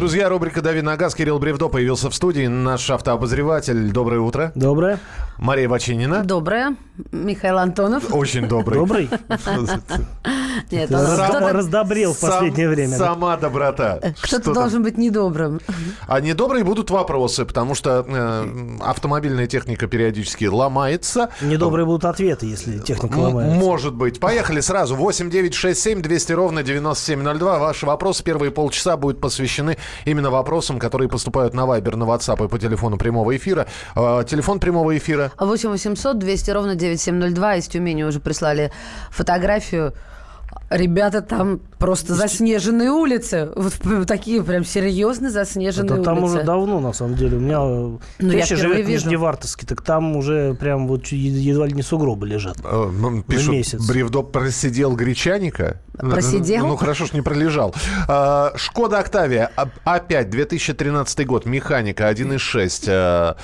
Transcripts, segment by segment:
Друзья, рубрика «Дави на газ». Кирилл Бревдо появился в студии. Наш автообозреватель. Доброе утро. Доброе. Мария Вачинина. Доброе. Михаил Антонов. Очень добрый. Добрый? Нет, он- кто-то, раздобрел в Сам- последнее время. да? Сама доброта. кто-то Что там? должен быть недобрым. А недобрые будут вопросы, потому что э, автомобильная техника периодически ломается. Недобрые будут ответы, если техника ломается. Может быть. Поехали сразу. 8 9 6 7 200 ровно 9702. Ваши вопросы первые полчаса будут посвящены именно вопросам, которые поступают на Вайбер, на WhatsApp и по телефону прямого эфира. Э, телефон прямого эфира 8 800 200 ровно 9702. Из Тюмени уже прислали фотографию. Ребята, там просто заснеженные улицы. Вот такие прям серьезно заснеженные Это там улицы. уже давно, на самом деле. У меня э, Ну, я теща живет в вижу. Нижневартовске, так там уже прям вот едва ли не сугробы лежат. Э, м, Пишут, месяц. Бревдо просидел гречаника. Просидел? Ну, хорошо, ж не пролежал. А, Шкода Октавия. А- Опять 2013 год. Механика 1.6. э,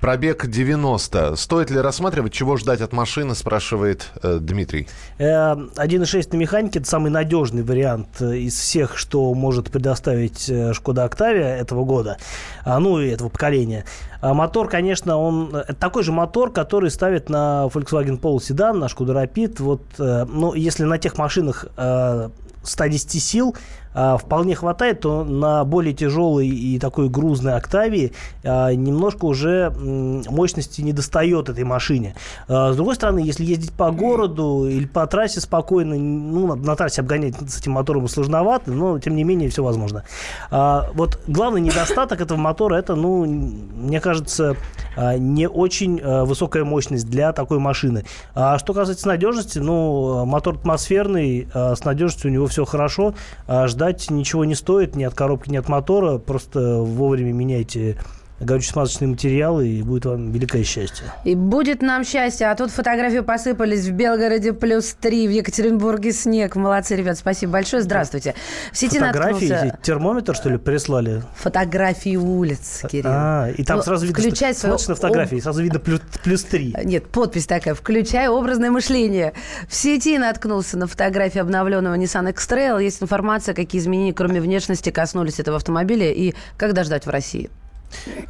Пробег 90. Стоит ли рассматривать, чего ждать от машины, спрашивает э, Дмитрий. Э, 1.6 на механике – это самый надежный вариант э, из всех, что может предоставить э, Шкода Октавия этого года, а, ну и этого поколения. А Мотор, конечно, он э, такой же мотор, который ставит на Volkswagen Polo седан, на Шкода. Вот, э, ну, если на тех машинах э, 110 сил а, вполне хватает, то на более тяжелой и такой грузной Октавии а, немножко уже мощности не достает этой машине. А, С другой стороны, если ездить по городу или по трассе спокойно, ну, на, трассе обгонять с этим мотором сложновато, но тем не менее все возможно. Вот главный недостаток этого мотора это, ну, мне кажется, не очень высокая мощность для такой машины. А что касается надежности, ну, мотор атмосферный, с надежностью у него все хорошо. А Ждать ничего не стоит ни от коробки, ни от мотора. Просто вовремя меняйте горюче-смазочные материалы, и будет вам великое счастье. И будет нам счастье. А тут фотографии посыпались в Белгороде плюс 3, в Екатеринбурге снег. Молодцы, ребят, спасибо большое. Здравствуйте. В сети Фотографии, наткнулся... термометр, что ли, прислали? Фотографии улиц, Кирилл. А, и там Ну, сразу видно, включай что, свою смотришь на фотографии, сразу видно плюс, плюс 3. Нет, подпись такая. Включай образное мышление. В сети наткнулся на фотографии обновленного Nissan X-Trail. Есть информация, какие изменения, кроме внешности, коснулись этого автомобиля и когда ждать в России.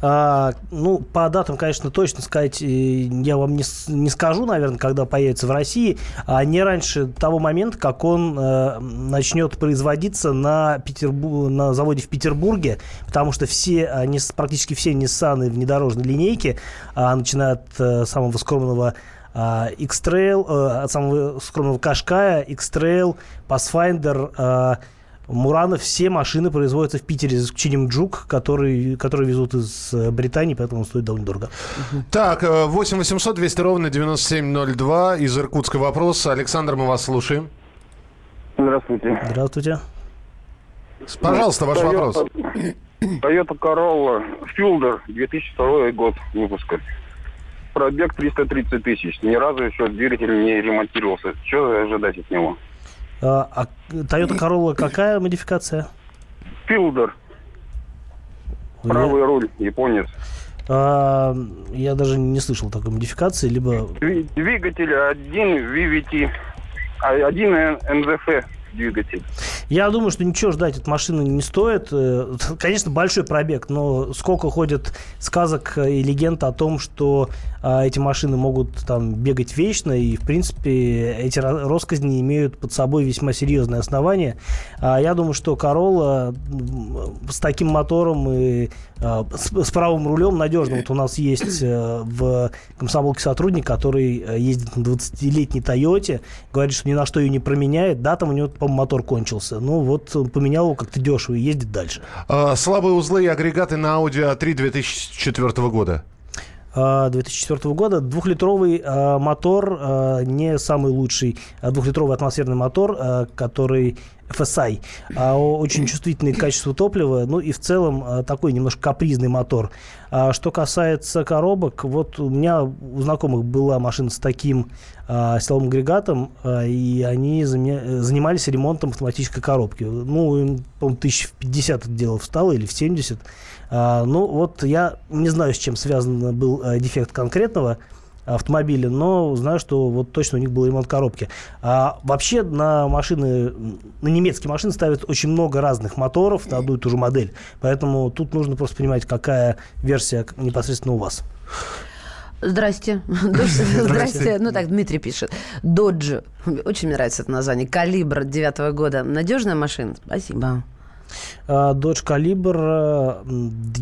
А, ну, по датам, конечно, точно сказать э, я вам не, не скажу, наверное, когда появится в России, а не раньше того момента, как он э, начнет производиться на, Петербу- на заводе в Петербурге, потому что все, а, нис- практически все Ниссаны внедорожной линейки, а, начиная от э, самого скромного а, X-Trail, э, от самого скромного Кашкая, X-Trail, Pathfinder, а, Муранов, все машины производятся в Питере, за исключением Джук, который, которые везут из э, Британии, поэтому он стоит довольно дорого. Так, э, 8 800 200 ровно 9702. Из Иркутска вопрос. Александр, мы вас слушаем. Здравствуйте. Здравствуйте. Пожалуйста, ваш Toyota- вопрос. Toyota Corolla Fielder, 2002 год выпуска. Пробег 330 тысяч. Ни разу еще двигатель не ремонтировался. Что ожидать от него? А, а Toyota Corolla какая модификация? Fielder, правый руль, японец. А, я даже не слышал такой модификации, либо... Дви- Двигатель один VVT, а один НЗФ двигатель. Я думаю, что ничего ждать от машины не стоит. Э, Конечно, большой пробег, но сколько ходит сказок и легенд о том, что а, эти машины могут там бегать вечно, и, в принципе, эти ро- россказни имеют под собой весьма серьезные основания. А, Я думаю, что м, с таким мотором и с, с правым рулем надежно. Вот у нас есть э, в комсомолке сотрудник, который э, ездит на 20-летней Тойоте, говорит, что ни на что ее не променяет. Да, там у него, по-моему, мотор кончился. Ну, вот он поменял его как-то дешево и ездит дальше. Э, Слабые узлы и агрегаты на Audi A3 2004 года. А, 2004 года двухлитровый а, мотор, а, не самый лучший двухлитровый атмосферный мотор, который FSI, а, очень чувствительный к качеству топлива, ну и в целом такой немножко капризный мотор. А что касается коробок, вот у меня у знакомых была машина с таким силовым агрегатом, и они занимались ремонтом автоматической коробки. Ну, им, по-моему, тысяч в 50 это дело встало или в 70. А, ну, вот я не знаю, с чем связан был э, дефект конкретного автомобиля, но знаю, что вот точно у них был ремонт коробки. А вообще на машины, на немецкие машины ставят очень много разных моторов на одну и ту же модель. Поэтому тут нужно просто понимать, какая версия непосредственно у вас. Здрасте. Здрасте. Ну так, Дмитрий пишет. Додж. Очень мне нравится это название. Калибр девятого года. Надежная машина? Спасибо. Dodge Caliber,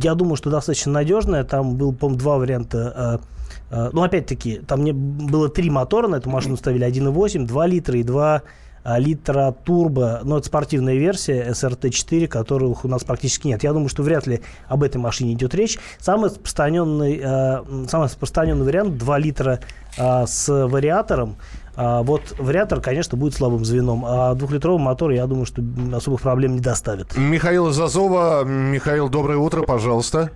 я думаю, что достаточно надежная. Там был, по-моему, два варианта. Ну, опять-таки, там мне было три мотора на эту машину ставили. 1,8, 2 литра и 2 а, литра турбо, но это спортивная версия SRT4, которых у нас практически нет. Я думаю, что вряд ли об этой машине идет речь. Самый распространенный, э, самый распространенный вариант 2 литра э, с вариатором. А вот вариатор, конечно, будет слабым звеном, а двухлитровый мотор, я думаю, что особых проблем не доставит. Михаил Зазова. Михаил, доброе утро, пожалуйста.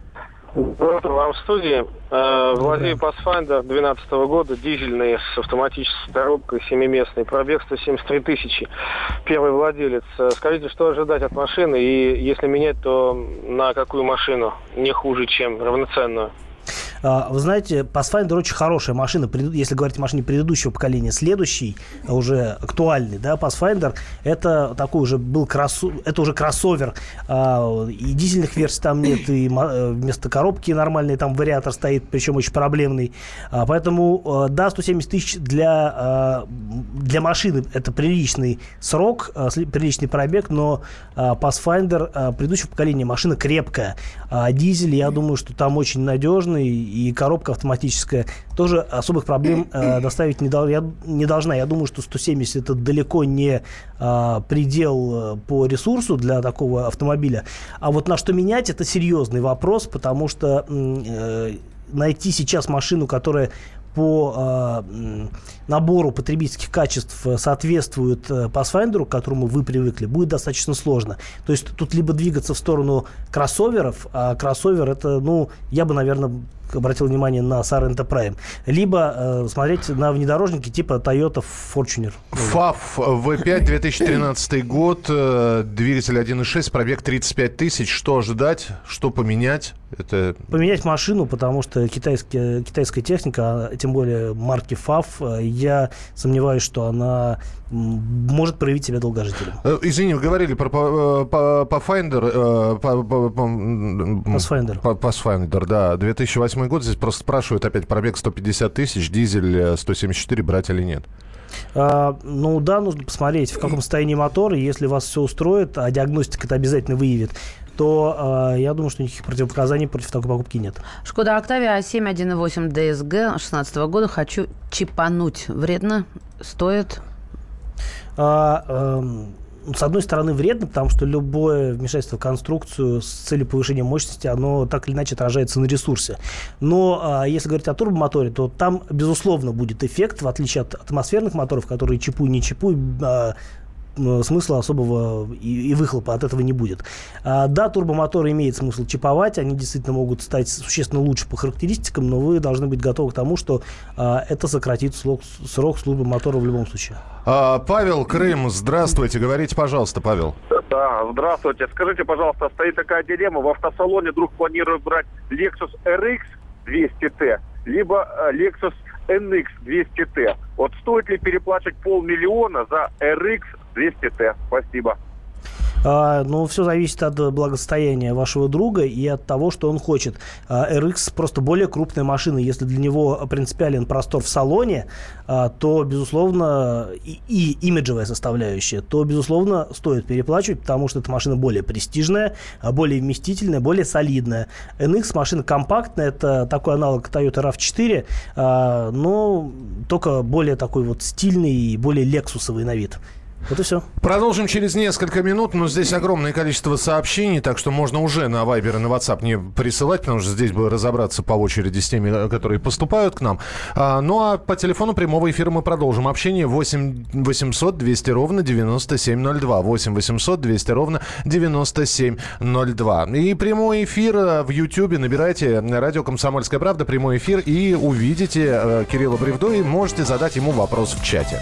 Доброе утро вам в студии. Владею Pathfinder 2012 года, дизельный с автоматической коробкой, семиместный, пробег 173 тысячи. Первый владелец. Э, скажите, что ожидать от машины и если менять, то на какую машину не хуже, чем равноценную? А, вы знаете, Pathfinder очень хорошая машина, если говорить о машине предыдущего поколения. Следующий, уже актуальный, да, Pathfinder, это такой уже был кроссо... это уже кроссовер. А, и дизельных версий там нет, и э, вместо коробки нормальный там вариатор стоит, причем очень проблемный. А, поэтому, э, да, 170 тысяч для, для машины это приличный срок, приличный пробег, но Pathfinder предыдущего поколения машина крепкая. А дизель, я думаю, что там очень надежный и коробка автоматическая тоже особых проблем э, доставить не, дол- я, не должна. Я думаю, что 170 это далеко не э, предел э, по ресурсу для такого автомобиля. А вот на что менять, это серьезный вопрос, потому что э, найти сейчас машину, которая по э, набору потребительских качеств соответствует э, Pathfinder, к которому вы привыкли, будет достаточно сложно. То есть тут либо двигаться в сторону кроссоверов, а кроссовер это, ну, я бы, наверное, обратил внимание на Sorento Prime, либо э, смотреть на внедорожники типа Toyota Fortuner. FAF V5 2013 год, э, двигатель 1.6, пробег 35 тысяч. Что ожидать, что поменять? Это... Поменять машину, потому что китайская, китайская техника, а тем более марки FAF, я сомневаюсь, что она может проявить себя долгожителем. Э, извини, вы говорили про Pathfinder. Pathfinder. Pathfinder, да. 2008 год. Здесь просто спрашивают опять пробег 150 тысяч, дизель 174 э, брать или нет? А, ну да, нужно посмотреть, в каком состоянии мотор, и если вас все устроит, а диагностика это обязательно выявит, то э, я думаю, что никаких противопоказаний против такой покупки нет. Шкода Октавия 7 1.8 DSG 16 года. Хочу чипануть. Вредно? Стоит? А, э, с одной стороны, вредно, потому что любое вмешательство в конструкцию с целью повышения мощности, оно так или иначе отражается на ресурсе. Но а, если говорить о турбомоторе, то там, безусловно, будет эффект, в отличие от атмосферных моторов, которые чипуй, не чипуй, а, смысла особого и, и выхлопа от этого не будет. А, да, турбомоторы имеет смысл чиповать, они действительно могут стать существенно лучше по характеристикам, но вы должны быть готовы к тому, что а, это сократит срок, срок службы мотора в любом случае. А, Павел Крым, здравствуйте, говорите, пожалуйста, Павел. Да, здравствуйте. Скажите, пожалуйста, стоит такая дилемма, в автосалоне вдруг планируют брать Lexus RX 200T, либо э, Lexus NX 200T. Вот стоит ли переплачивать полмиллиона за RX 200Т. Спасибо. А, ну, все зависит от благосостояния вашего друга и от того, что он хочет. А, RX просто более крупная машина. Если для него принципиален простор в салоне, а, то, безусловно, и, и имиджевая составляющая, то, безусловно, стоит переплачивать, потому что эта машина более престижная, более вместительная, более солидная. NX машина компактная, это такой аналог Toyota RAV4, но только более такой вот стильный и более лексусовый на вид. Вот и все. Продолжим через несколько минут, но здесь огромное количество сообщений, так что можно уже на Viber и на WhatsApp не присылать, потому что здесь бы разобраться по очереди с теми, которые поступают к нам. А, ну а по телефону прямого эфира мы продолжим общение 8 800 200 ровно 9702. 8 800 200 ровно 9702. И прямой эфир э, в YouTube набирайте радио «Комсомольская правда», прямой эфир, и увидите э, Кирилла Бревдо, и можете задать ему вопрос в чате.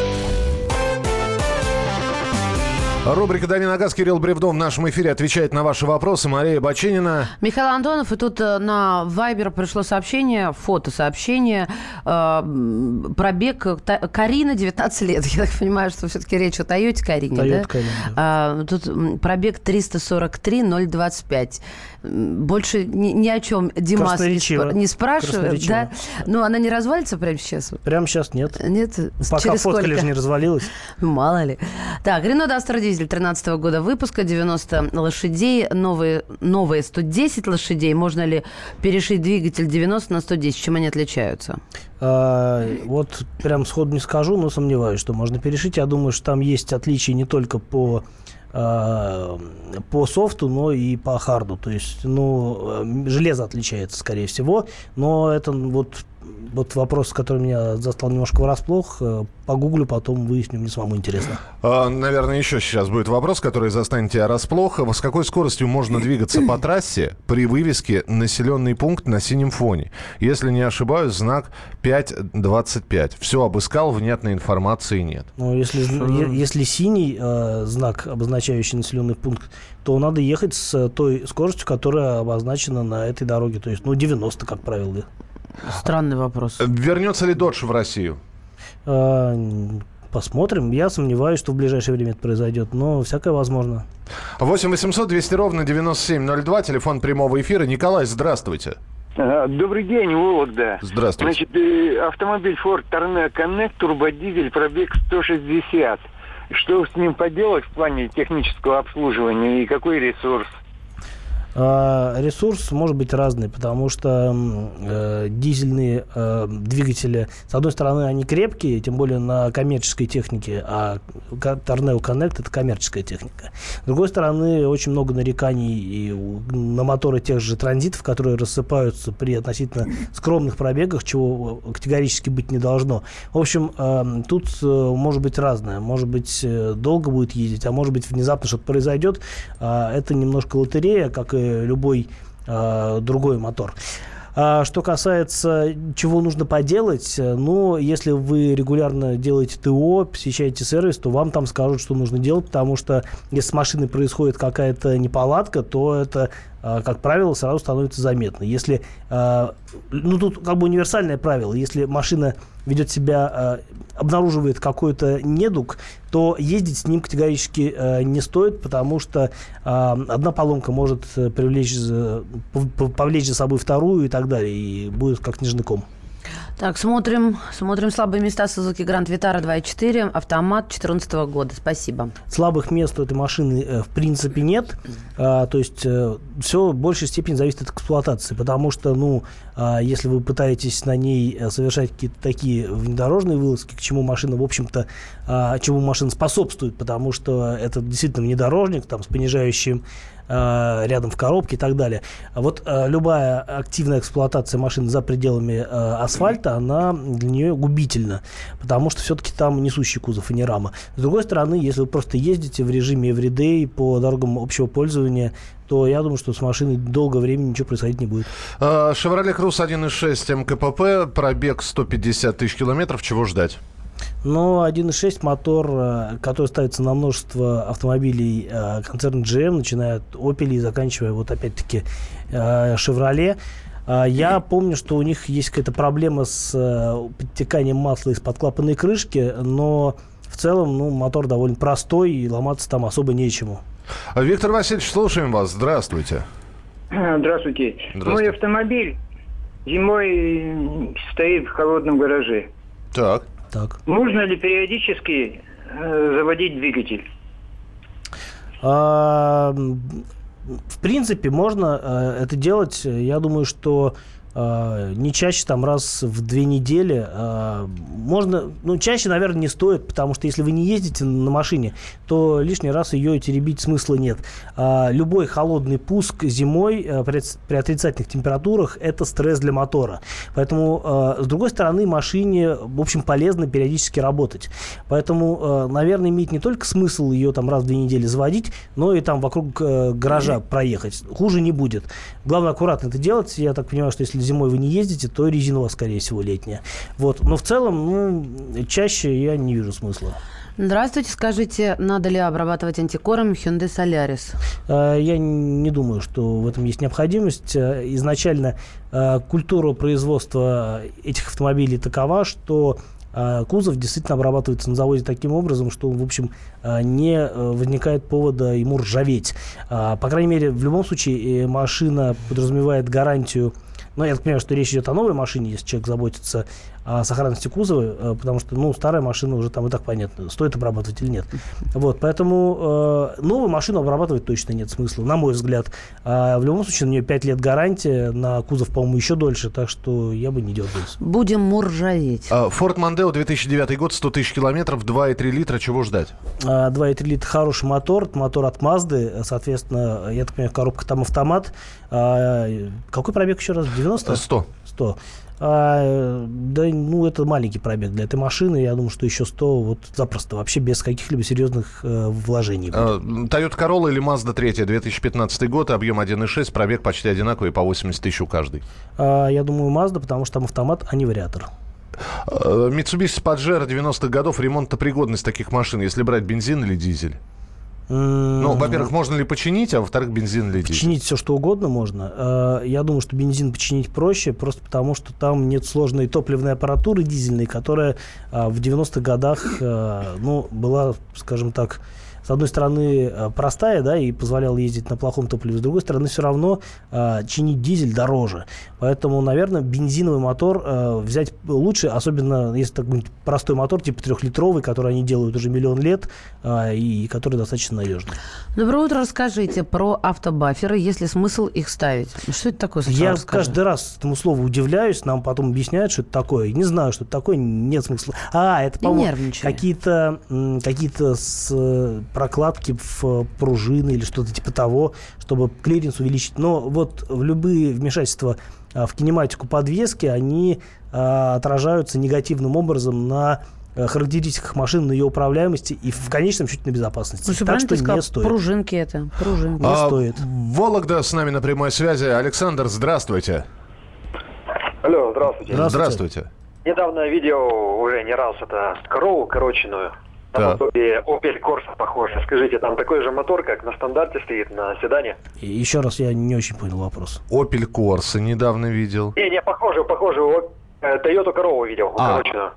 Рубрика «Дави на газ» Кирилл Бревдов в нашем эфире отвечает на ваши вопросы. Мария Баченина. Михаил Антонов, и тут э, на Вайбер пришло сообщение, фотосообщение, э, пробег Та- Карина, 19 лет. Я так понимаю, что все-таки речь о Тойоте Карине, Toyota да? Карина, А, тут пробег 343-025. М, Больше ни, ни о чем Димас не, спра- не спрашивает, да? Ну, она не развалится прямо сейчас? Прямо сейчас нет. Нет? Пока Через фоткали сколько? же не развалилась. Мало ли. Так, Рено Дастер Дизель 13 года выпуска, 90 лошадей, новые, новые 110 лошадей. Можно ли перешить двигатель 90 на 110? Чем они отличаются? А, вот прям сходу не скажу, но сомневаюсь, что можно перешить. Я думаю, что там есть отличия не только по а, по софту, но и по харду. То есть, ну, э, железо отличается, скорее всего. Но это вот, вот вопрос, который меня застал немножко врасплох. Э, Погуглю, потом выясню, мне самому интересно. А, Наверное, еще сейчас будет вопрос, который застанет тебя расплох. С какой скоростью можно двигаться по трассе при вывеске «Населенный пункт на синем фоне»? Если не ошибаюсь, знак 5.25. Все обыскал, внятной информации нет. Но если, если синий э, знак, обозначающий населенный пункт, то надо ехать с той скоростью, которая обозначена на этой дороге. То есть, ну, 90, как правило. Странный вопрос. Вернется ли Додж в Россию? А, Посмотрим. Я сомневаюсь, что в ближайшее время это произойдет, но всякое возможно. 8 800 200 ровно 9702, телефон прямого эфира. Николай, здравствуйте. А, Добрый день, Вологда. Здравствуйте. Значит, э, автомобиль Ford Tornado Connect, турбодизель, пробег 160. Что с ним поделать в плане технического обслуживания и какой ресурс? А, Ресурс может быть разный, потому что э, дизельные э, двигатели, с одной стороны, они крепкие, тем более на коммерческой технике, а Tornado Connect это коммерческая техника. С другой стороны, очень много нареканий и на моторы тех же транзитов, которые рассыпаются при относительно скромных пробегах, чего категорически быть не должно. В общем, э, тут э, может быть разное. Может быть, э, долго будет ездить, а может быть, внезапно что-то произойдет. А, Это немножко лотерея, как и любой а, другой мотор. А что касается чего нужно поделать, э, ну, если вы регулярно делаете ТО, посещаете сервис, то вам там скажут, что нужно делать, потому что если с машиной происходит какая-то неполадка, то это, а, как правило, сразу становится заметно. Если, ну, тут как бы универсальное правило, если машина ведет себя, а, обнаруживает какой-то недуг, то ездить с ним категорически э, не стоит, потому что а, одна поломка может э, привлечь, повлечь за собой вторую и так далее, и будет как снежный ком. Так, смотрим, смотрим слабые места Suzuki Grand Vitara 2.4, автомат 2014 года. Спасибо. Слабых мест у этой машины э, в принципе нет. А, то есть все в большей степени зависит от эксплуатации. Потому что, ну, если вы пытаетесь на ней э, совершать какие-то такие внедорожные вылазки, к чему машина, в общем-то, а, чему машина способствует, потому что это действительно внедорожник там, с понижающим а, рядом в коробке и так далее. А вот а, любая активная эксплуатация машины за пределами а, асфальта, она для нее губительна, потому что все-таки там несущий кузов и не рама. С другой стороны, если вы просто ездите в режиме everyday по дорогам общего пользования, то я думаю, что с машиной долгое время ничего происходить не будет. А, Chevrolet Cruze 1.6 МКПП, пробег 150 тысяч километров. Чего ждать? Но 1.6 мотор, э, который ставится на множество автомобилей э, концерна GM, начиная от Opel и заканчивая вот опять-таки э, Chevrolet. А, Я помню, что у них есть какая-то проблема с э, подтеканием масла из-под клапанной крышки, но в целом ну, мотор довольно простой и ломаться там особо нечему. Виктор Васильевич, слушаем вас. Здравствуйте. Здравствуйте. Здравствуйте. Мой автомобиль зимой стоит в холодном гараже. Так. Так. Нужно ли периодически э, заводить двигатель? А, в принципе, можно э, это делать. Я думаю, что не чаще там раз в две недели. Э, можно, ну, чаще, наверное, не стоит, потому что если вы не ездите на машине, то лишний раз ее теребить смысла нет. Э, любой холодный пуск зимой э, при, отрицательных температурах – это стресс для мотора. Поэтому, э, с другой стороны, машине, в общем, полезно периодически работать. Поэтому, э, наверное, имеет не только смысл ее там раз в две недели заводить, но и там вокруг э, гаража проехать. Хуже не будет. Главное, аккуратно это делать. Я так понимаю, что если зимой вы не ездите, то резина у вас, скорее всего, летняя. Вот. Но в целом, ну, чаще я не вижу смысла. Здравствуйте, скажите, надо ли обрабатывать антикором Hyundai Solaris? Э, Я не думаю, что в этом есть необходимость. Э, Изначально э, культура производства этих автомобилей такова, что кузов действительно обрабатывается на заводе таким образом, что, в общем, не э, возникает повода ему ржаветь. А, По крайней мере, в любом случае э, машина подразумевает гарантию но я так понимаю, что речь идет о новой машине, если человек заботится о сохранности кузова, э, потому что, ну, старая машина уже там и так понятно, стоит обрабатывать или нет. Вот, поэтому э, новую машину обрабатывать точно нет смысла, на мой взгляд. А в любом случае, на нее 5 лет гарантия, на кузов, по-моему, еще дольше, так что я бы не дергался. Будем муржаветь. А, Ford Mondeo 2009 год, 100 тысяч километров, 2,3 литра. Чего ждать? А, 2,3 литра хороший мотор, мотор от Mazda, соответственно, я так понимаю, коробка там автомат. А, какой пробег еще раз? 90? 100. 100. А, да, ну, это маленький пробег для этой машины. Я думаю, что еще 100 вот запросто, вообще без каких-либо серьезных э, вложений. будет. А, Toyota Corolla или Mazda 3, 2015 год, объем 1,6, пробег почти одинаковый, по 80 тысяч у каждой. А, я думаю, Mazda, потому что там автомат, а не вариатор. А, Mitsubishi Pajero 90-х годов, ремонтопригодность таких машин, если брать бензин или дизель? Ну, во-первых, можно ли починить, а во-вторых, бензин дизель? Починить все, что угодно можно. Э, Я думаю, что бензин починить проще, просто потому что там нет сложной топливной аппаратуры дизельной, которая а, в 90-х годах э, ну, была, скажем так, с одной стороны, э, простая, да, и позволяла ездить на плохом топливе, с другой стороны, все равно э, чинить дизель дороже. Поэтому, наверное, бензиновый мотор э, взять лучше, особенно если такой простой мотор, типа трехлитровый, который они делают уже миллион лет, э, и который достаточно надежный. Доброе утро, расскажите про автобаферы, есть ли смысл их ставить? Что это такое? Я расскажи. каждый раз этому слову удивляюсь, нам потом объясняют, что это такое. Не знаю, что это такое, нет смысла. А, это, по-моему, нервничай. какие-то, м, какие-то с, прокладки в э, пружины или что-то типа того, чтобы клиренс увеличить. Но вот в любые вмешательства а, в кинематику подвески, они а, отражаются негативным образом на э, характеристиках машины, на ее управляемости и в конечном счете на безопасности. Ну, так что сказал, не стоит. пружинки это, пружинки. Не А, стоит. Вологда с нами на прямой связи. Александр, здравствуйте. Алло, здравствуйте. Здравствуйте. Недавно видел уже не раз это корову короченную. Так. Наподобие Opel Corsa похоже. Скажите, там такой же мотор, как на стандарте стоит на седане? И Еще раз, я не очень понял вопрос. Opel Corsa недавно видел. Не, не, похоже, похоже. Э, Toyota корову видел, А, укороченную.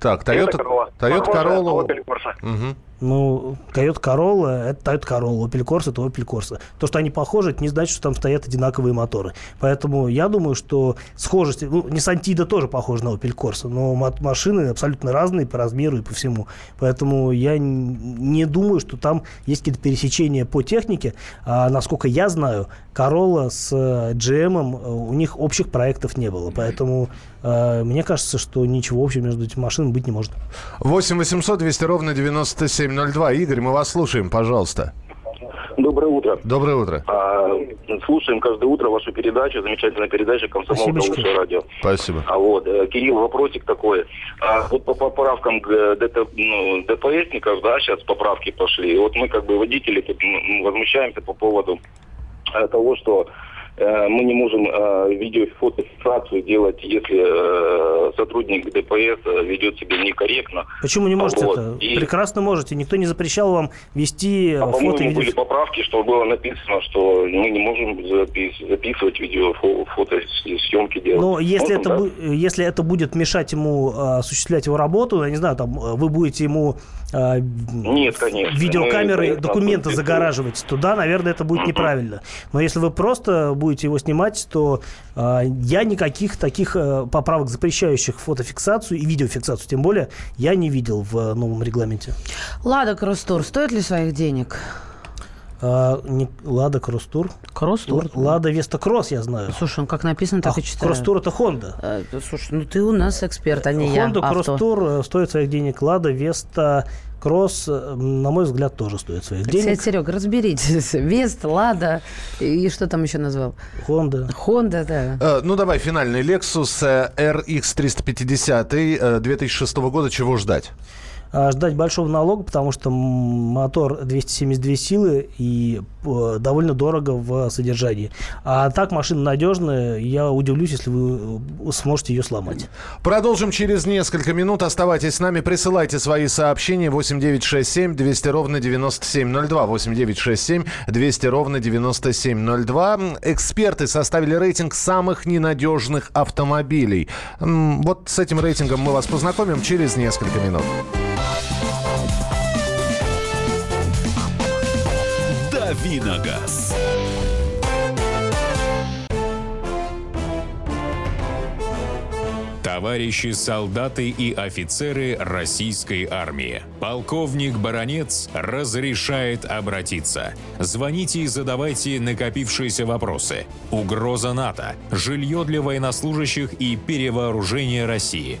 Так, Toyota Toyota, Corolla. Toyota Corolla. Opel Corsa. Мгм. Ну, Toyota Corolla – это Toyota Corolla, Opel Corsa – это Opel Corsa. То, что они похожи, это не значит, что там стоят одинаковые моторы. Поэтому я думаю, что схожесть... Ну, Nissan Tiida тоже похож на Opel Corsa, но машины абсолютно разные по размеру и по всему. Поэтому я не думаю, что там есть какие-то пересечения по технике. А, насколько я знаю, Corolla с э, GM, э, у них общих проектов не было. Поэтому э, мне кажется, что ничего общего между этими машинами быть не может. 8 800 200 ровно 9702. Игорь, мы вас слушаем, пожалуйста. Доброе утро. Доброе утро. А, слушаем каждое утро вашу передачу, замечательная передача «Комсомол на Спасибочки. лучшее радио». Спасибо. А вот, э, Кирилл, вопросик такой. А, вот по поправкам э, ДТ, ну, ДПСников, да, сейчас поправки пошли. И вот мы как бы водители тут возмущаемся по поводу э, того, что мы не можем э, видео-фотофиксацию делать, если э, сотрудник ДПС э, ведет себя некорректно. Почему не можете Вот. это? И- Прекрасно можете. Никто не запрещал вам вести А, э, фото и видео. были поправки, что было написано, что мы не можем запис- записывать видео, фо- фотосъемки делать. Но если Можно, это, да? бу- если это будет мешать ему э, осуществлять его работу, я не знаю, там э, вы будете ему э, Нет, конечно. видеокамерой Мы это документы загораживать, то да, наверное, это будет неправильно. Но если вы просто будете его снимать, то э, я никаких таких э, поправок, запрещающих фотофиксацию и видеофиксацию, тем более, я не видел в э, новом регламенте. Лада Кросстур стоит ли своих денег? А, не, Лада Кросс-тур. Кросс-тур? Лада Веста Кросс, я знаю. Слушай, ну как написано, так а и читаю. Кросс-тур это Honda. А, слушай, ну ты у нас эксперт, а не Honda я. Кросс-тур э, стоит своих денег. Лада Веста Кросс, э, на мой взгляд, тоже стоит своих денег. Кстати, Серега, разберитесь. Вест, Лада и что там еще назвал? Honda. Honda, да. Э, ну, давай, финальный Lexus RX 350 э, 2006 года. Чего ждать? А, ждать большого налога, потому что мотор 272 силы и э, довольно дорого в содержании. А так машина надежная, я удивлюсь, если вы э, сможете ее сломать. Продолжим через несколько минут. Оставайтесь с нами, присылайте свои сообщения 8967 200 ровно 9702. 8967 200 ровно 9702. Эксперты составили рейтинг самых ненадежных автомобилей. Вот с этим рейтингом мы вас познакомим через несколько минут. Давиногаз. Товарищи солдаты и офицеры российской армии. Полковник Баронец разрешает обратиться. Звоните и задавайте накопившиеся вопросы. Угроза НАТО, жилье для военнослужащих и перевооружение России.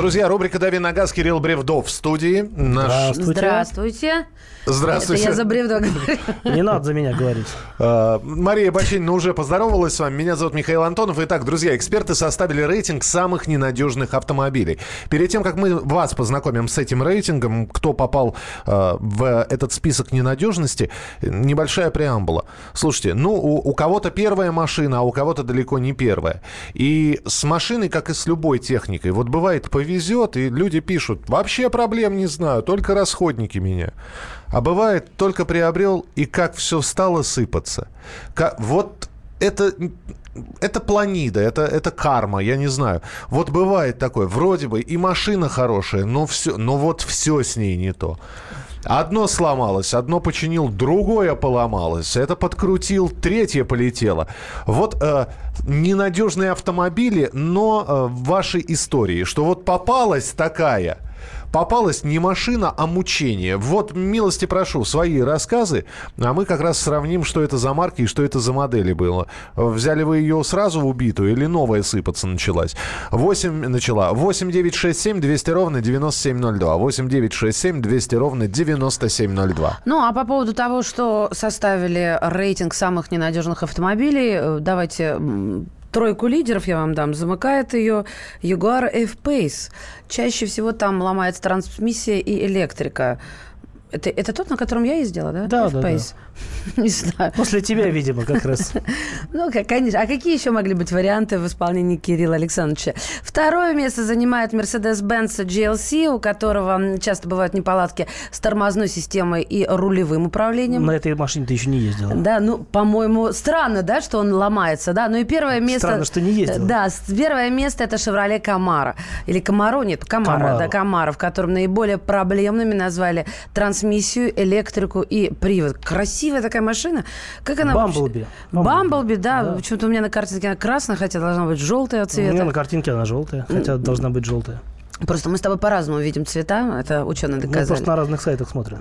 Друзья, рубрика «Дави на газ» Кирилл Бревдов в студии. Наш... Здравствуйте. Здравствуйте. Это я за Бревдова Не надо за меня говорить. А, Мария Бочинина уже поздоровалась с вами. Меня зовут Михаил Антонов. Итак, друзья, эксперты составили рейтинг самых ненадежных автомобилей. Перед тем, как мы вас познакомим с этим рейтингом, кто попал э, в этот список ненадежности, небольшая преамбула. Слушайте, ну, у, у кого-то первая машина, а у кого-то далеко не первая. И с машиной, как и с любой техникой, вот бывает повезет, и люди пишут, вообще проблем не знаю, только расходники меня. А бывает, только приобрел, и как все стало сыпаться. Как, вот это, это планида, это, это карма, я не знаю. Вот бывает такое, вроде бы и машина хорошая, но, все, но вот все с ней не то. Одно сломалось, одно починил, другое поломалось, это подкрутил, третье полетело. Вот э, ненадежные автомобили, но э, вашей истории, что вот попалась такая – попалась не машина, а мучение. Вот, милости прошу, свои рассказы, а мы как раз сравним, что это за марки и что это за модели было. Взяли вы ее сразу убитую или новая сыпаться началась? 8 начала. 8 9 6 7 200 ровно 9702. 8 9 6 7 200 ровно 9702. Ну, а по поводу того, что составили рейтинг самых ненадежных автомобилей, давайте тройку лидеров я вам дам. Замыкает ее Jaguar F-Pace. Чаще всего там ломается трансмиссия и электрика. Это, это тот, на котором я ездила, да? Да, да, да. Не знаю. После тебя, видимо, как раз. Ну, конечно. А какие еще могли быть варианты в исполнении Кирилла Александровича? Второе место занимает Mercedes-Benz GLC, у которого часто бывают неполадки с тормозной системой и рулевым управлением. На этой машине ты еще не ездила. Да, ну, по-моему, странно, да, что он ломается, да. Ну и первое место... Странно, что не ездила. Да, первое место это Chevrolet Camaro. Или Camaro, нет, Camaro, да, Camaro, в котором наиболее проблемными назвали трансмиссию, электрику и привод. Красиво красивая такая машина. Как она Бамблби. Бамблби, да. да. Почему-то у меня на картинке она красная, хотя должна быть желтая цвета. У меня на картинке она желтая, хотя должна быть желтая. Просто мы с тобой по-разному видим цвета, это ученые доказали. Мы просто на разных сайтах смотрим.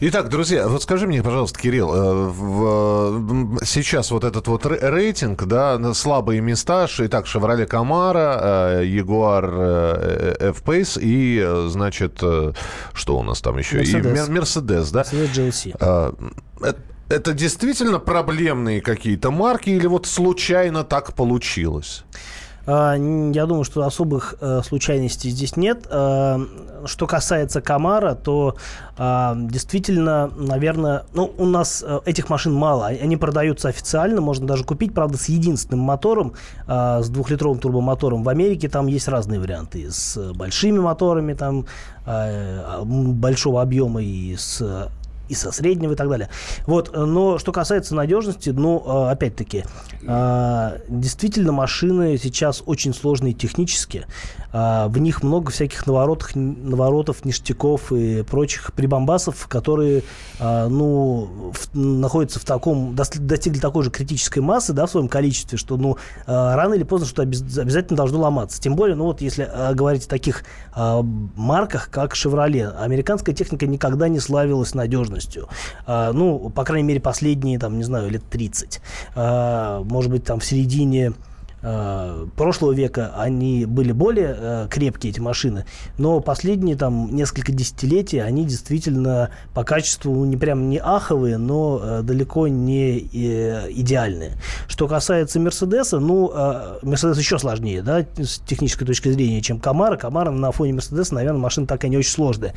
Итак, друзья, вот скажи мне, пожалуйста, Кирилл, э, в, сейчас вот этот вот рейтинг, да, слабые места, итак, Chevrolet Camaro, э, Jaguar э, F-Pace и, значит, что у нас там еще? Mercedes. И Mercedes, да? Mercedes GLC. Это действительно проблемные какие-то марки или вот случайно так получилось? А, я думаю, что особых э, случайностей здесь нет. Э, что касается Камара, то э, действительно, наверное, ну, у нас э, этих машин мало. Они продаются официально, можно даже купить, правда, с единственным мотором, с двухлитровым турбомотором. В Америке там есть разные варианты. С большими моторами, там, э, большого объема и с и со среднего и так далее. Вот, но что касается надежности, ну, э, опять-таки, э, действительно машины сейчас очень сложные технически. Э, в них много всяких наворотов, наворотов, ништяков и прочих прибамбасов, которые, ну, в, находятся в таком, достигли такой же критической массы, да, в своем количестве, что, ну, рано или поздно что обязательно должно ломаться. Тем более, ну, вот если говорить о таких марках, как Chevrolet, американская техника никогда не славилась надежностью. Ну, по крайней мере, последние, там, не знаю, лет 30. Может быть, там в середине Э, прошлого века они были более э, крепкие, эти машины, но последние там несколько десятилетий они действительно по качеству ну, не прям не аховые, но э, далеко не идеальные. Что касается Мерседеса, ну, Мерседес еще сложнее, да, с технической точки зрения, чем Камара. Камара на фоне Мерседеса, наверное, машина такая не очень сложная.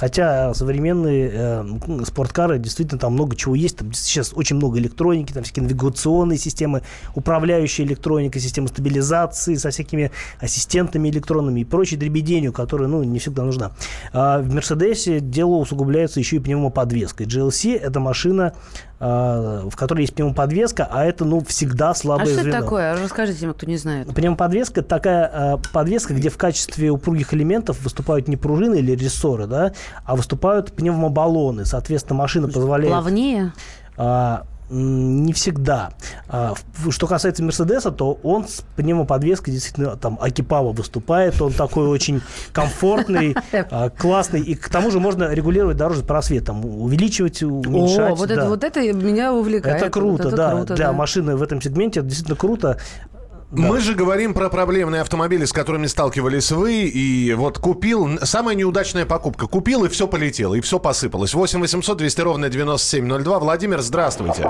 Хотя современные э, спорткары, действительно, там много чего есть. Там сейчас очень много электроники, там всякие навигационные системы, управляющая электроника, система стабилизации со всякими ассистентами электронными и прочей дребеденью, которая, ну, не всегда нужна. А в Мерседесе дело усугубляется еще и пневмоподвеской. GLC – это машина, а, в которой есть пневмоподвеска, а это, ну, всегда слабое звено. А что это такое? Расскажите тем, кто не знает. Пневмоподвеска – это такая а, подвеска, где в качестве упругих элементов выступают не пружины или рессоры, да, а выступают пневмобаллоны. Соответственно, машина позволяет... Плавнее? А, не всегда. А, что касается Мерседеса, то он с пневмоподвеской действительно там Акипава выступает, он такой очень комфортный, а, классный, и к тому же можно регулировать дорожный просвет, там, увеличивать, уменьшать. О, вот, это, вот это меня увлекает. Это круто, вот это да. Круто, Для да. машины в этом сегменте это действительно круто. Да. Мы же говорим про проблемные автомобили, с которыми сталкивались вы. И вот купил, самая неудачная покупка. Купил, и все полетело, и все посыпалось. 8 800 200 ровно 9702. Владимир, здравствуйте.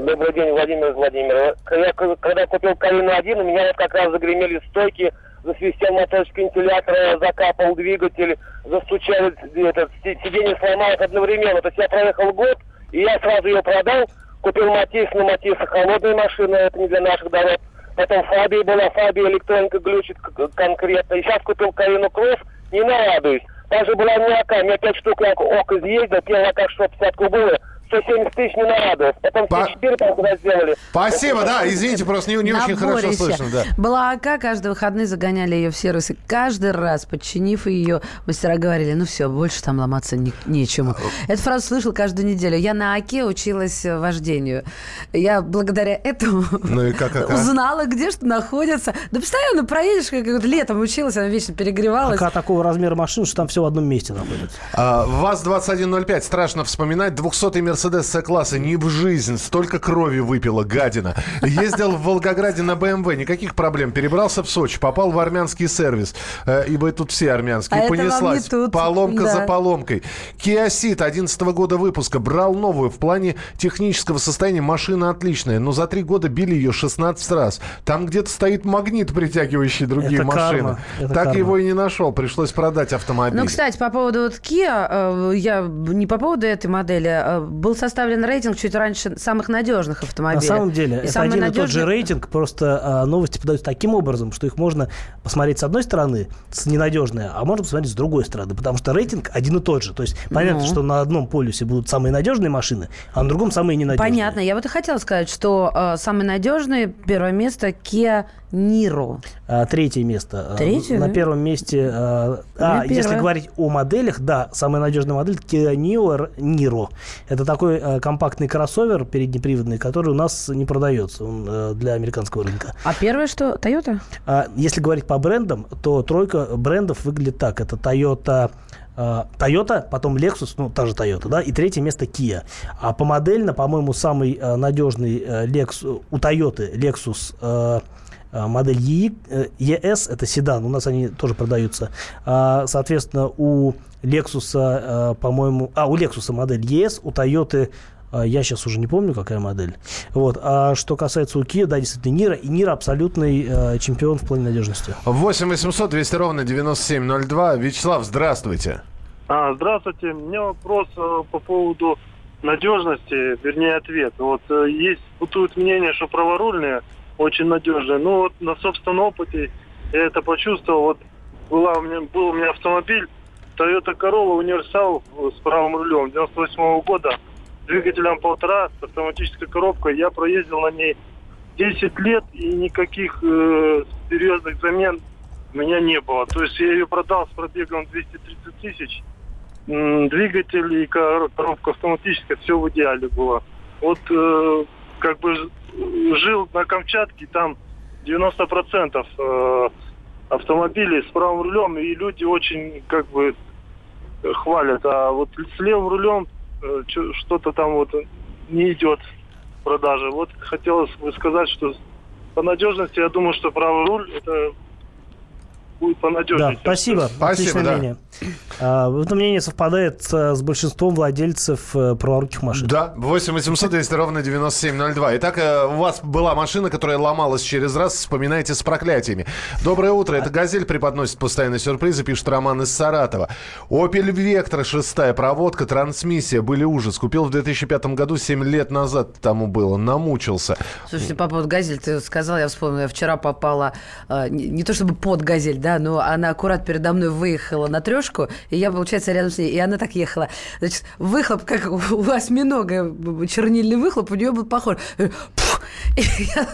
Добрый день, Владимир Владимир. Я, когда купил Калину 1, у меня вот как раз загремели стойки, засвистел моторчик вентилятора, закапал двигатель, застучал, этот, сиденье сломалось одновременно. То есть я проехал год, и я сразу ее продал, купил Матис, но Матис холодная машина, это не для наших дорог. Потом Фабия была, Фабия электроника глючит конкретно. И сейчас купил Карину Кросс, не нарадуюсь. Также была Миака, мне 5 штук ок изъездил, первая как 150 кубовая. 170 тысяч не нарадовалось. Потом По... 4 тогда сделали. Спасибо, да, извините, просто не, не очень хорошо слышно. Да. Была АК, каждые выходные загоняли ее в сервис. И каждый раз, подчинив ее, мастера говорили, ну все, больше там ломаться не, нечему. Эту фразу слышал каждую неделю. Я на АКе училась вождению. Я благодаря этому ну и как, как, узнала, где что находится. Да постоянно проедешь, как летом училась, она вечно перегревалась. АК такого размера машин, что там все в одном месте находится. А, ВАЗ-2105, страшно вспоминать, 200-й Мерседес С-класса ни в жизнь. Столько крови выпила, гадина. Ездил в Волгограде на БМВ, никаких проблем. Перебрался в Сочи, попал в армянский сервис, э, ибо тут все армянские. А Понеслась. тут. Поломка да. за поломкой. Kia Ceed 11 года выпуска. Брал новую. В плане технического состояния машина отличная, но за три года били ее 16 раз. Там где-то стоит магнит, притягивающий другие Это машины. карма. Это так карма. его и не нашел. Пришлось продать автомобиль. Ну, кстати, по поводу вот Kia, э, я не по поводу этой модели, э, был составлен рейтинг чуть раньше самых надежных автомобилей. На самом деле, И это один и тот же надежный- рейтинг, просто а, новости подаются таким образом, что их можно посмотреть с одной стороны, с ненадежной, а можно посмотреть с другой стороны, потому что рейтинг один и тот же. То есть понятно, Ну. что на одном полюсе будут самые надежные машины, а на другом самые ненадежные. Понятно. Я вот и хотела сказать, что э, самый надежный первое место Kia Niro. А, третье место. А, Третье, На первом месте... а, а, если говорить о моделях, да, самая надежная модель Kia Niro, Niro. Это такой а, компактный кроссовер переднеприводный, который у нас не продается он, э, для американского рынка. А первое что? Toyota? А, Если говорить по брендам, то тройка брендов выглядит так. Это Toyota, а, Toyota, потом Lexus, ну, та же Toyota, да, и третье место Kia. А по модельно, по-моему, самый а, надежный а, Lex- у Toyota Lexus модель EE, э, ES, это седан, у нас они тоже продаются. А, Соответственно, у Lexus, а, по-моему, а, у Lexus модель ES, у Toyota а, я сейчас уже не помню, какая модель. Вот. А что касается у Kia, да, действительно, Нира. И Нира абсолютный э, чемпион в плане надежности. 8 800 200 ровно 9702. Вячеслав, здравствуйте. А, здравствуйте. У меня вопрос э, по поводу надежности, вернее ответ. Вот э, есть бытует мнение, что праворульные очень надежные. Ну вот на собственном опыте я это почувствовал. Вот была у меня, был у меня автомобиль Toyota Corolla универсал с правым рулем 98 года, двигателем полтора, с автоматической коробкой. Я проездил на ней 10 лет и никаких э, серьезных замен у меня не было. То есть я ее продал с пробегом 230 тысяч. Двигатель и кор- коробка автоматическая, все в идеале было. Вот э, как бы жил на Камчатке, там 90% э, автомобилей с правым рулем, и люди очень как бы хвалят. А вот с левым рулем э, что-то там вот не идет в продаже. Вот хотелось бы сказать, что по надежности я думаю, что правый руль это будет Да, понадежнее. спасибо. Отличное да. мнение. А, это мнение совпадает э, с большинством владельцев э, праворуких машин. Да, 8 800 200 ровно 9702. Итак, э, у вас была машина, которая ломалась через раз, вспоминайте с проклятиями. Доброе утро, это «Газель» преподносит постоянные сюрпризы, пишет Роман из Саратова. «Опель Вектра», шестая проводка, трансмиссия, были ужас. Купил в 2005 году, 7 лет назад тому было, намучился. Слушайте, по поводу «Газель» ты сказал, я вспомнила, я вчера попала, не, не то чтобы под «Газель», да, но она аккурат передо мной выехала на трешку, и я, получается, рядом с ней, и она так ехала. Значит, выхлоп, как у осьминога, чернильный выхлоп, у нее был похож. И я-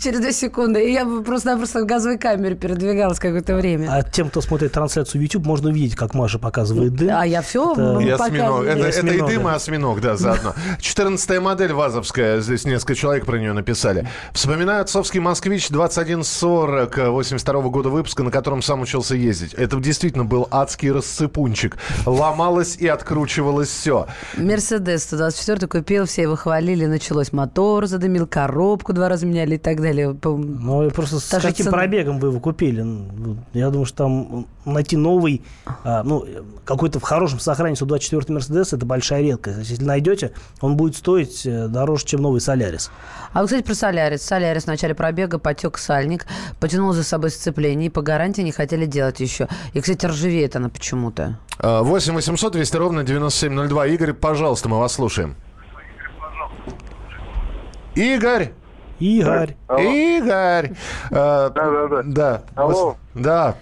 через две секунды, и я просто-напросто в газовой камере передвигалась какое-то время. А тем, кто смотрит трансляцию в YouTube, можно увидеть, как Маша показывает дым. А я все Это- И осьминог. Это, И это и дым, и осьминог, да, заодно. 14 модель ВАЗовская. Здесь несколько человек про нее написали. Вспоминаю отцовский «Москвич» 2140 82 года выпуска, на котором сам учился ездить. Это действительно был адский рассыпунчик. Ломалось и откручивалось все. Мерседес 124 купил, все его хвалили, началось мотор, задымил коробку, два раза меняли и так далее. Ну, и просто с Та же каким цена. пробегом вы его купили? Ну, Я думаю, что там найти новый, а, ну, какой-то в хорошем сохранении 124 Мерседес, это большая редкость. Если найдете, он будет стоить э, дороже, чем новый Солярис. А вот, кстати, про Солярис. Солярис в начале пробега потек сальник, потянул за собой сцепление, и по гарантии не хотели делать еще. И, кстати, ржавеет она почему-то. А, 8 800 200 ровно 9702. Игорь, пожалуйста, мы вас слушаем. Игорь! Игорь! Игорь! Да, да, да. Да. Алло. Да.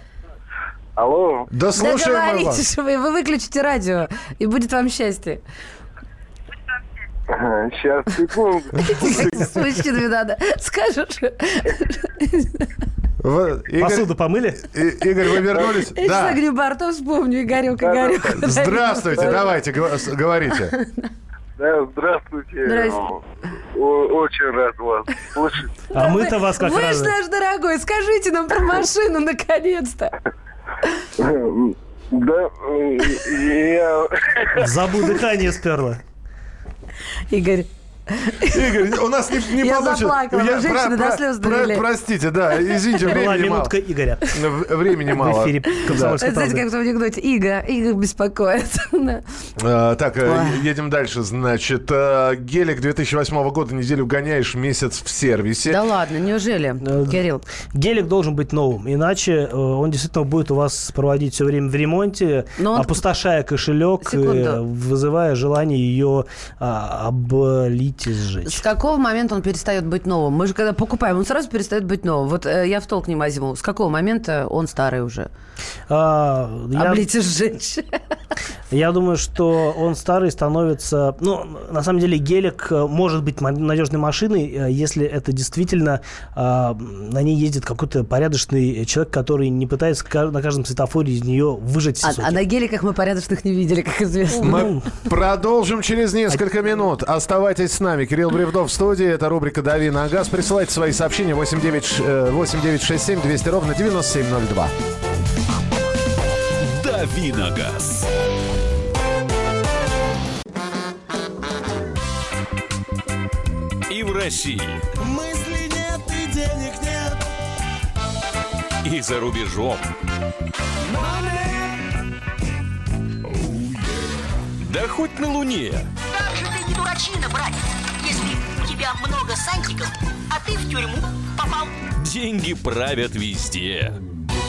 Алло. Да слушаем вас. что вы, вы выключите радио, и будет вам счастье. Сейчас, секунду. С мужчинами надо. Скажешь. Вы- Игорь, Посуду помыли? И- Игорь, вы вернулись? Я сейчас Да. огню бортов вспомню, Игорек, Игорек. Здравствуйте, давайте, говорите. Да, здравствуйте. Здрасте. О- Очень рад вас слышать. А мы-то вас как Вы раз... ж наш дорогой, скажите нам про машину наконец-то. Да, э, я... Забу дыхание сперло. Игорь, Игорь, у нас не, не Я получится. заплакала, вы женщины до слез довели. Простите, да, извините, Была времени мало. минутка Игоря. В- Времени В мало. эфире «Комсомольской знаете, правды». как в том анекдоте, Ига, Ига беспокоит. А, так, э, едем дальше. Значит, э, гелик 2008 года неделю гоняешь, месяц в сервисе. Да ладно, неужели, Э, Кирилл? Гелик должен быть новым, иначе он действительно будет у вас проводить все время в ремонте, опустошая кошелек, вызывая желание ее а, облить и С сжечь. какого момента он перестает быть новым? Мы же когда покупаем, он сразу перестает быть новым. Вот э, я в толк не возьму. С какого момента он старый уже? А, я, и сжечь. я думаю, что он старый становится... Ну, на самом деле, гелик э, может быть надежной машиной, э, если это действительно а, на ней ездит какой-то порядочный человек, который не пытается на каждом светофоре из нее выжать А, соки. а на геликах мы порядочных не видели, как известно. Мы продолжим через несколько минут. Оставайтесь с нами. Кирилл Бревдов в студии. Это рубрика «Дави на газ». Присылайте свои сообщения 89, э, 8967 200 ровно 9702. Давиногаз. И в России, Мысли нет и денег нет. и за рубежом. Да хоть на Луне. Как же ты не дурачина, братец, если у тебя много сантиков, а ты в тюрьму попал. Деньги правят везде.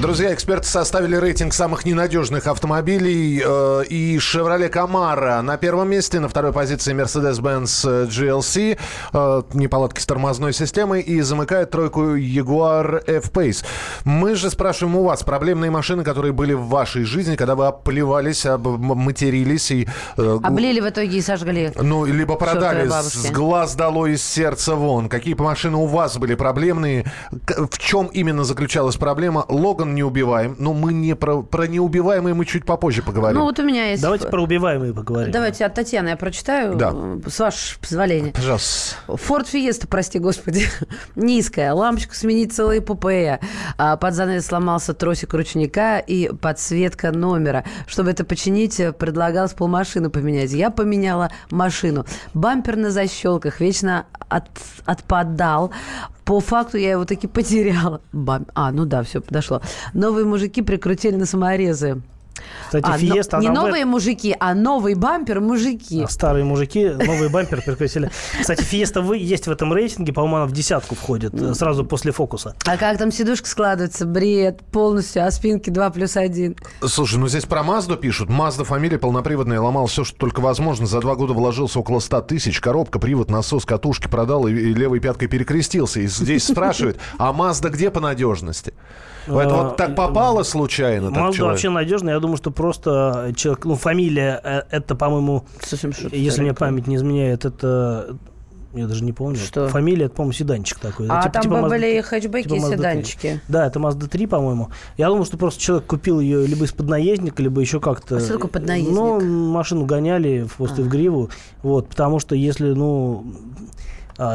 Друзья, эксперты составили рейтинг самых ненадежных автомобилей. Э, и Chevrolet Camaro на первом месте, на второй позиции Mercedes-Benz GLC, э, неполадки с тормозной системой, и замыкает тройку Jaguar F-Pace. Мы же спрашиваем у вас проблемные машины, которые были в вашей жизни, когда вы оплевались, матерились и... Э, Облили в итоге и сожгли. Ну, либо продали с глаз дало из сердца вон. Какие машины у вас были проблемные? В чем именно заключалась проблема? Логан не убиваем. Но мы не про, про неубиваемые мы чуть попозже поговорим. Ну вот у меня есть... Давайте про убиваемые поговорим. Давайте от Татьяны я прочитаю. Да. С вашего позволения. Пожалуйста. Форд Фиеста, прости господи. Низкая. Лампочку сменить целая эпопея. А под занавес сломался тросик ручника и подсветка номера. Чтобы это починить, предлагалось полмашины поменять. Я поменяла машину. Бампер на защелках вечно от, отпадал. По факту я его таки потеряла. Бам... А, ну да, все, подошло. Новые мужики прикрутили на саморезы. Кстати, а, Фиеста... Не новые в... мужики, а новый бампер мужики. А старые мужики, новый бампер прикрутили. Кстати, Фиеста вы есть в этом рейтинге, по-моему, она в десятку входит, э, сразу после фокуса. А как там сидушка складывается? Бред полностью, а спинки 2 плюс 1. Слушай, ну здесь про Мазду пишут. Мазда фамилия полноприводная, ломал все, что только возможно. За два года вложился около 100 тысяч. Коробка, привод, насос, катушки продал и, и левой пяткой перекрестился. И здесь спрашивают, а Мазда где по надежности? Это вот так попало случайно? Мазда вообще надежная. Я думаю, что просто человек, ну, фамилия, э, это, по-моему, если мне память не изменяет, это я даже не помню. Что? Фамилия, это, по-моему, седанчик такой. А типа, там типа были Mazda, хэтчбеки типа и седанчики. 3. Да, это Mazda 3, по-моему. Я думаю, что просто человек купил ее либо из-под наездника, либо еще как-то... А что такое поднаездник? Ну, машину гоняли просто а. в гриву. Вот, потому что если, ну, а,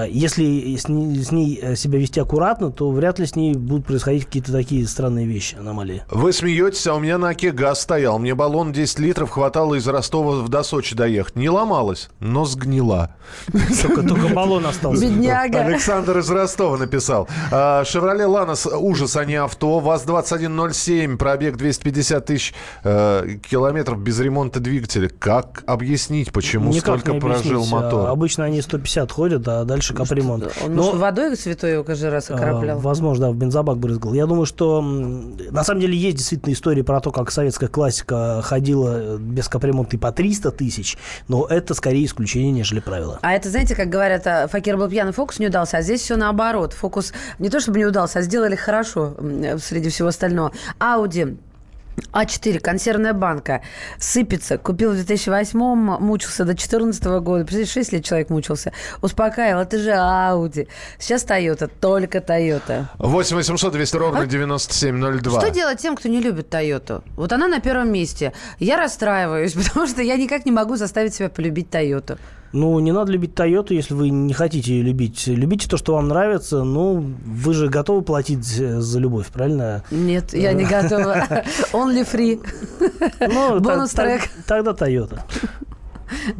если с ней, э, себя вести аккуратно, то вряд ли с ней будут происходить какие-то такие странные вещи, аномалии. Вы смеетесь, а у меня на оке газ стоял. Мне баллон 10 литров хватало из Ростова до Сочи доехать. Не ломалась, но сгнила. Только, только баллон остался. Бедняга. Александр из Ростова написал. А, Шевроле Ланос ужас, а не авто. ВАЗ-2107, пробег 250 тысяч э, километров без ремонта двигателя. Как объяснить, почему Никак столько прожил мотор? Обычно они 150 ходят, а дальше капремонт. Он, Но, может, водой святой каждый раз окроплял? А, возможно, да, в бензобак брызгал. Я думаю, что на самом деле есть действительно истории про то, как советская классика ходила без капремонта и по 300 тысяч, но это скорее исключение, нежели правило. А это, знаете, как говорят, а, Факир был пьяный, фокус не удался, а здесь все наоборот. Фокус не то чтобы не удался, а сделали хорошо среди всего остального. Ауди а4, консервная банка, сыпется. Купил в 2008-м, мучился до 2014 года. Представляете, 6 лет человек мучился. Успокаивал, это же Ауди. Сейчас Тойота, только Тойота. 8 800 200 ровно 9702. Что делать тем, кто не любит Тойоту? Вот она на первом месте. Я расстраиваюсь, потому что я никак не могу заставить себя полюбить Тойоту. Ну, не надо любить Тойоту, если вы не хотите ее любить. Любите то, что вам нравится. Ну, вы же готовы платить за любовь, правильно? Нет, я не готова. Only free. Ну, Бонус трек. Тогда Тойота.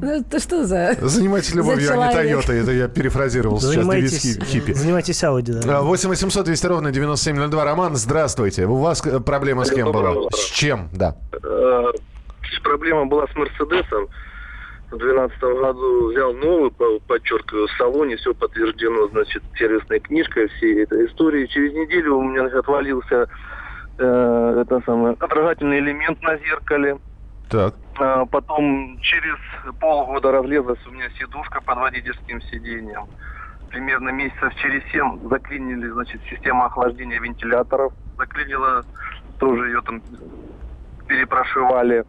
Ну, это что за... Занимайтесь любовью, а не Тойота. Это я перефразировал занимайтесь, сейчас хиппи. Занимайтесь Ауди, да. 8 800 200 ровно 9702. Роман, здравствуйте. У вас проблема с кем была? С чем, да? Э, проблема была с Мерседесом 2012 году взял новый, подчеркиваю, в салоне, все подтверждено, значит, сервисной книжкой всей этой истории. Через неделю у меня отвалился э, это самое, отражательный элемент на зеркале. Так. А, потом через полгода разлезлась у меня сидушка под водительским сиденьем. Примерно месяцев через семь заклинили, значит, система охлаждения вентиляторов. Заклинила, тоже ее там перепрошивали.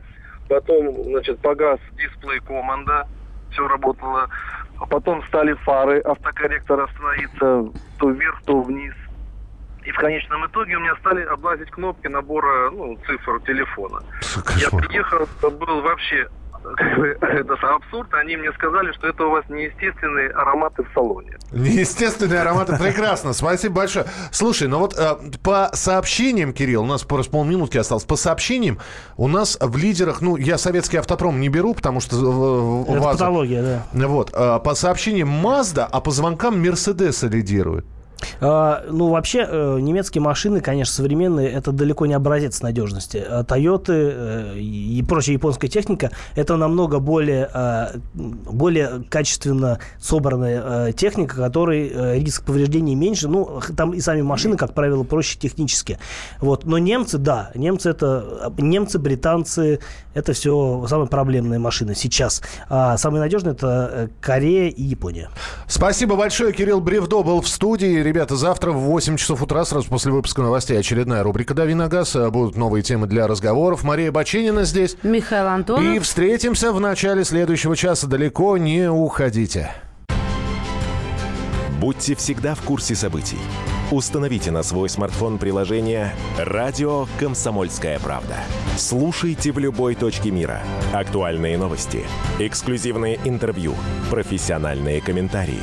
Потом, значит, погас дисплей команда, все работало. А потом стали фары, автокорректор остановиться то вверх, то вниз. И в конечном итоге у меня стали облазить кнопки набора ну, цифр телефона. Я приехал, это был вообще это абсурд. Они мне сказали, что это у вас неестественные ароматы в салоне. Неестественные ароматы. Прекрасно. Спасибо большое. Слушай, ну вот э, по сообщениям, Кирилл, у нас просто полминутки осталось. По сообщениям у нас в лидерах, ну, я советский автопром не беру, потому что... Э, это патология, да. Вот. Э, по сообщениям Mazda, а по звонкам Мерседеса лидирует. А, ну, вообще, э, немецкие машины, конечно, современные, это далеко не образец надежности. А Тойоты э, и прочая японская техника, это намного более, э, более качественно собранная э, техника, которой э, риск повреждений меньше. Ну, там и сами машины, как правило, проще технически. Вот. Но немцы, да, немцы это, немцы, британцы, это все самые проблемные машины сейчас. А самые надежные это э, Корея и Япония. Спасибо большое. Кирилл Бревдо был в студии. Ребята, завтра в 8 часов утра, сразу после выпуска новостей, очередная рубрика «Дави на газ». Э, Будут новые темы для разговоров. Мария Бочинина здесь. Михаил Антонов. И встретимся в начале следующего часа. Далеко не уходите. Будьте всегда в курсе событий. Установите на свой смартфон приложение «Радио Комсомольская правда». Слушайте в любой точке мира. Актуальные новости, эксклюзивные интервью, профессиональные комментарии.